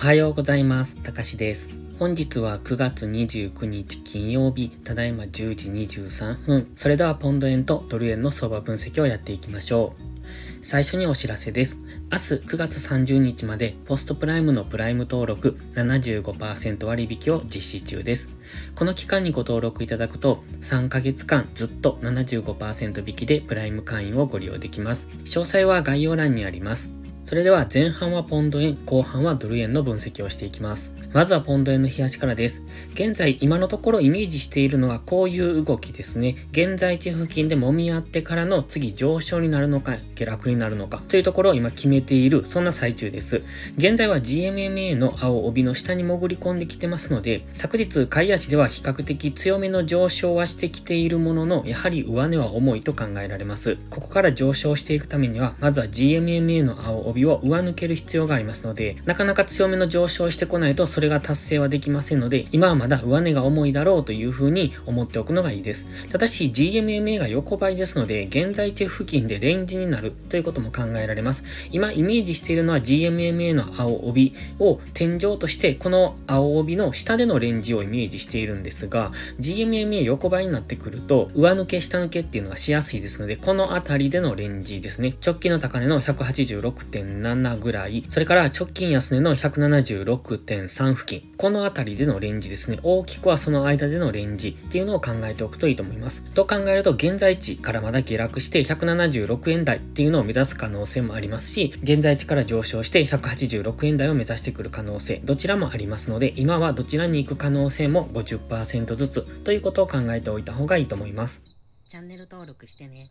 おはようございます。たかしです。本日は9月29日金曜日、ただいま10時23分。それではポンド円とドル円の相場分析をやっていきましょう。最初にお知らせです。明日9月30日までポストプライムのプライム登録75%割引を実施中です。この期間にご登録いただくと3ヶ月間ずっと75%引きでプライム会員をご利用できます。詳細は概要欄にあります。それでは前半はポンド円、後半はドル円の分析をしていきます。まずはポンド円の冷やしからです。現在、今のところイメージしているのはこういう動きですね。現在地付近で揉み合ってからの次上昇になるのか、下落になるのかというところを今決めている、そんな最中です。現在は GMMA の青帯の下に潜り込んできてますので、昨日、買い足では比較的強めの上昇はしてきているものの、やはり上値は重いと考えられます。ここから上昇していくためには、まずは GMMA の青帯を上抜ける必要がありますので、なかなか強めの上昇してこないとそれが達成はできませんので、今はまだ上値が重いだろうというふうに思っておくのがいいです。ただし GMMA が横ばいですので、現在地付近でレンジになるということも考えられます。今イメージしているのは GMMA の青帯を天井として、この青帯の下でのレンジをイメージしているんですが、GMMA 横ばいになってくると、上抜け下抜けっていうのがしやすいですので、この辺りでのレンジですね。直近の高値の186 17ぐらい、それから直近安値の176.3付近、この辺りでのレンジですね。大きくはその間でのレンジっていうのを考えておくといいと思います。と考えると、現在地からまだ下落して176円台っていうのを目指す可能性もありますし、現在地から上昇して186円台を目指してくる可能性、どちらもありますので、今はどちらに行く可能性も50%ずつということを考えておいた方がいいと思います。チャンネル登録してね。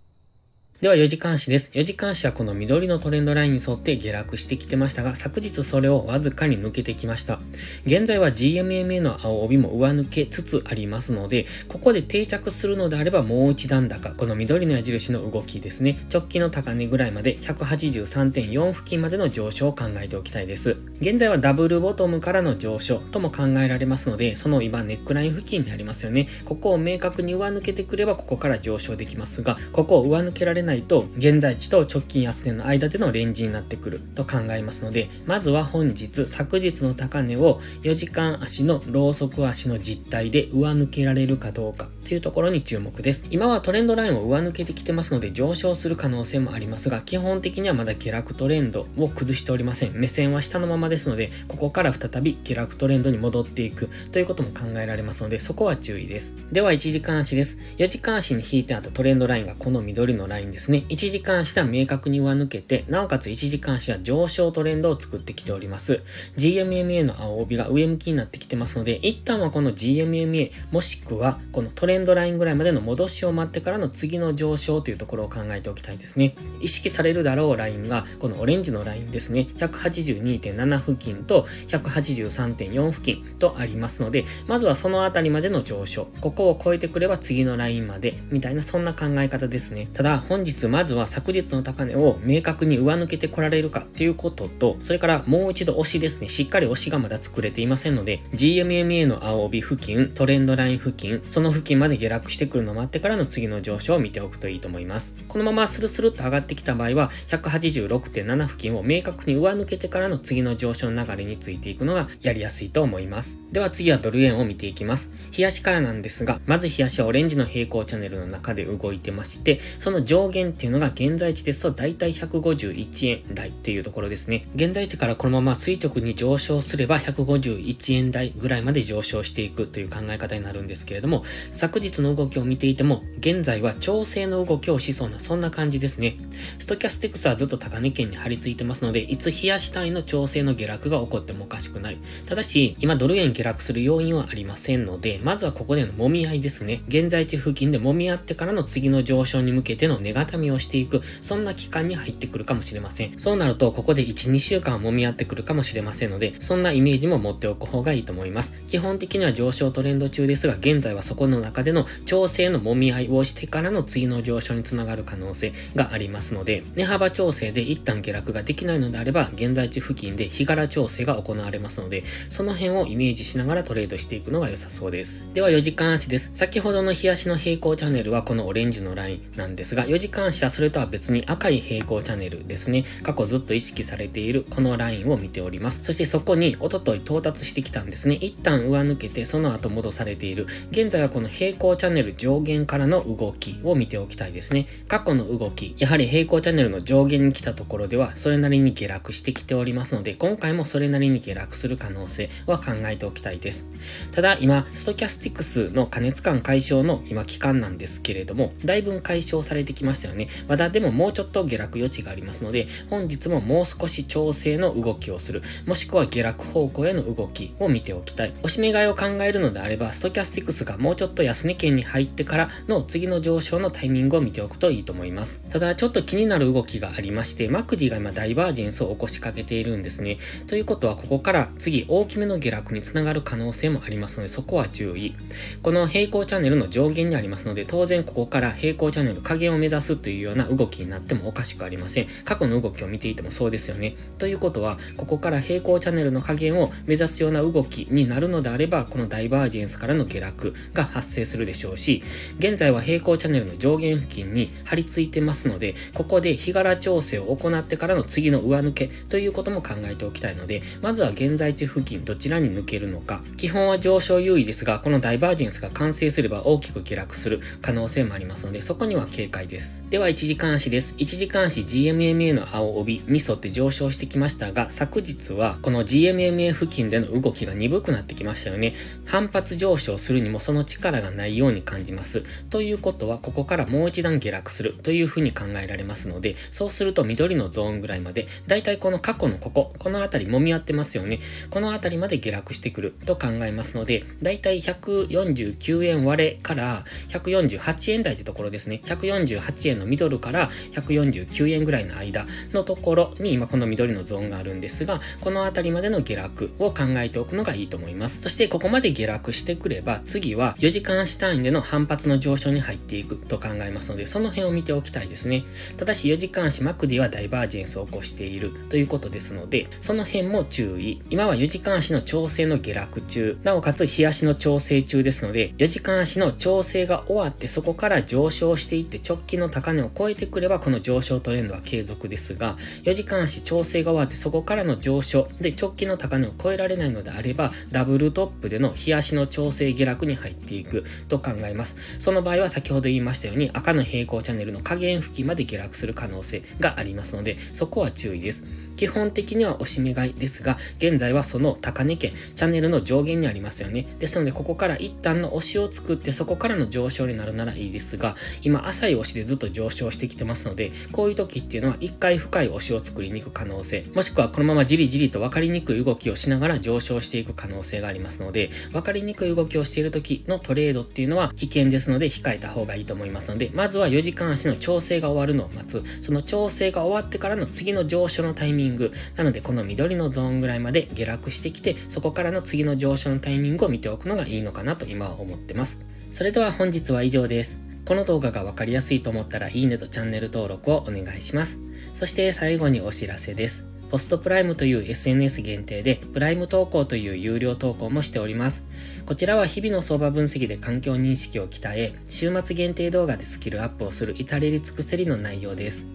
では、4時間足です。4時間足はこの緑のトレンドラインに沿って下落してきてましたが、昨日それをわずかに抜けてきました。現在は GMMA の青帯も上抜けつつありますので、ここで定着するのであればもう一段高、この緑の矢印の動きですね、直近の高値ぐらいまで183.4付近までの上昇を考えておきたいです。現在はダブルボトムからの上昇とも考えられますので、その今ネックライン付近にありますよね。ここを明確に上抜けてくればここから上昇できますが、ここを上抜けられないないと、現在地と直近安値の間でのレンジになってくると考えますので、まずは本日、昨日の高値を4時間足のローソク足の実態で上抜けられるかどうか。というところに注目です。今はトレンドラインを上抜けてきてますので上昇する可能性もありますが、基本的にはまだ下落トレンドを崩しておりません。目線は下のままですので、ここから再び下落トレンドに戻っていくということも考えられますので、そこは注意です。では1時間足です。4時間足に引いてあったトレンドラインがこの緑のラインですね。1時間足は明確に上抜けて、なおかつ1時間足は上昇トレンドを作ってきております。GMMA の青帯が上向きになってきてますので、一旦はこの GMMA もしくはこのトレンドンドラインぐらいまでの戻しを待ってからの次の上昇というところを考えておきたいですね。意識されるだろうラインがこのオレンジのラインですね。182.7付近と183.4付近とありますので、まずはそのあたりまでの上昇。ここを超えてくれば次のラインまでみたいなそんな考え方ですね。ただ本日まずは昨昨日の高値を明確に上抜けてこられるかっていうことと、それからもう一度押しですね、しっかり押しがまだ作れていませんので、GMMA の青帯付近、トレンドライン付近、その付近まで下落してくるのを待ってからの次の上昇を見ておくといいと思います。このままスルスルと上がってきた場合は、186.7付近を明確に上抜けてからの次の上昇の流れについていくのがやりやすいと思います。では次はドル円を見ていきます。冷やしからなんですが、まず冷やしはオレンジの平行チャンネルの中で動いてまして、その上限っていうのが現在地ですと大体151円台っていうところですね。現在地からこのまま垂直に上昇すれば151円台ぐらいまで上昇していくという考え方になるんですけれども、昨日の動きを見ていても、現在は調整の動きをしそうな、そんな感じですね。ストキャスティクスはずっと高値圏に張り付いてますので、いつ冷やしたいの調整の下落が起こってもおかしくない。ただし、今ドル円下落する要因はありませんので、まずはここでの揉み合いですね。現在地付近で揉み合ってからの次の上昇に向けての値固めをしていく、そんな期間に入ってくるかもしれません。そうなると、ここで1、2週間揉み合ってくるかもしれませんので、そんなイメージも持っておく方がいいと思います。基本的には上昇トレンド中ですが、現在はそこの中での調整の揉み合いをしてからの次の上昇につながる可能性がありますので、値幅調整で一旦下落ができないのであれば、現在地付近で日柄調整が行われますので、その辺をイメージしながらトレードしていくのが良さそうです。では4時間足です。先ほどの日足の平行チャンネルはこのオレンジのラインなんですが、4時時間足はそれとは別に赤い平行チャンネルですね。過去ずっと意識されているこのラインを見ております。そしてそこにおととい到達してきたんですね。一旦上抜けてその後戻されている。現在はこの平行チャンネル上限からの動きを見ておきたいですね。過去の動き、やはり平行チャンネルの上限に来たところではそれなりに下落してきておりますので、今回もそれなりに下落する可能性は考えておきたいです。ただ今、ストキャスティクスの加熱感解消の今期間なんですけれども、だいぶ解消されてきましたよね。まだでももうちょっと下落余地がありますので、本日ももう少し調整の動きをする、もしくは下落方向への動きを見ておきたい。おしめ買いを考えるのであれば、ストキャスティクスがもうちょっと安値圏に入ってからの次の上昇のタイミングを見ておくといいと思います。ただ、ちょっと気になる動きがありまして、マクディが今ダイバージェンスを起こしかけているんですね。ということは、ここから次大きめの下落につながる可能性もありますので、そこは注意。この平行チャンネルの上限にありますので、当然ここから平行チャンネル加減を目指すというような動きになってもおかしくありません。過去の動きを見ていてもそうですよね。ということは、ここから平行チャンネルの加減を目指すような動きになるのであれば、このダイバージェンスからの下落が発生するでしょうし、現在は平行チャンネルの上限付近に張り付いてますので、ここで日柄調整を行ってからの次の上抜けということも考えておきたいので、まずは現在地付近どちらに抜けるのか。基本は上昇優位ですが、このダイバージェンスが完成すれば大きく下落する可能性もありますので、そこには警戒です。では、1時間足です。1時間足 GMMA の青帯に沿って上昇してきましたが、昨日はこの GMMA 付近での動きが鈍くなってきましたよね。反発上昇するにもその力がないように感じます。ということは、ここからもう一段下落するというふうに考えられますので、そうすると緑のゾーンぐらいまで、だいたいこの過去のここ、この辺り揉み合ってますよね。この辺りまで下落してくると考えますので、だいたい149円割れから148円台ってところですね。148円のミドルから149円ぐらいの間のところに今この緑のゾーンがあるんですが、この辺りまでの下落を考えておくのがいいと思います。そしてここまで下落してくれば、次は4時間足単位での反発の上昇に入っていくと考えますので、その辺を見ておきたいですね。ただし4時間足マクディはダイバージェンスを起こしているということですので、その辺も注意。今は4時間足の調整の下落中、なおかつ日足の調整中ですので、4時間足の調整が終わってそこから上昇していって直近の高値を超えてくればこの上昇トレンドは継続ですが、4時間足調整が終わってそこからの上昇で直近の高値を超えられないのであれば、ダブルトップでの日足の調整下落に入っていくと考えます。その場合は先ほど言いましたように赤の平行チャンネルの下限付近まで下落する可能性がありますので、そこは注意です。基本的には押し目買いですが、現在はその高値圏、チャンネルの上限にありますよね。ですので、ここから一旦の押しを作って、そこからの上昇になるならいいですが、今、浅い押しでずっと上昇してきてますので、こういう時っていうのは、一回深い押しを作りに行く可能性、もしくはこのままじりじりと分かりにくい動きをしながら上昇していく可能性がありますので、分かりにくい動きをしている時のトレードっていうのは危険ですので、控えた方がいいと思いますので、まずは4時間足の調整が終わるのを待つ。その調整が終わってからの次の上昇のタイミング。なので、この緑のゾーンぐらいまで下落してきて、そこからの次の上昇のタイミングを見ておくのがいいのかなと今は思ってます。それでは本日は以上です。この動画がわかりやすいと思ったらいいねとチャンネル登録をお願いします。そして最後にお知らせです。ポストプライムという SNS 限定で、プライム投稿という有料投稿もしております。こちらは日々の相場分析で環境認識を鍛え、週末限定動画でスキルアップをする至れり尽くせりの内容です。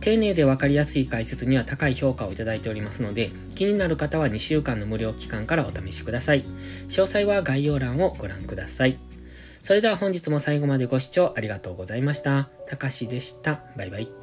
丁寧で分かりやすい解説には高い評価をいただいておりますので、気になる方は2週間の無料期間からお試しください。詳細は概要欄をご覧ください。それでは本日も最後までご視聴ありがとうございました。たかしでした。バイバイ。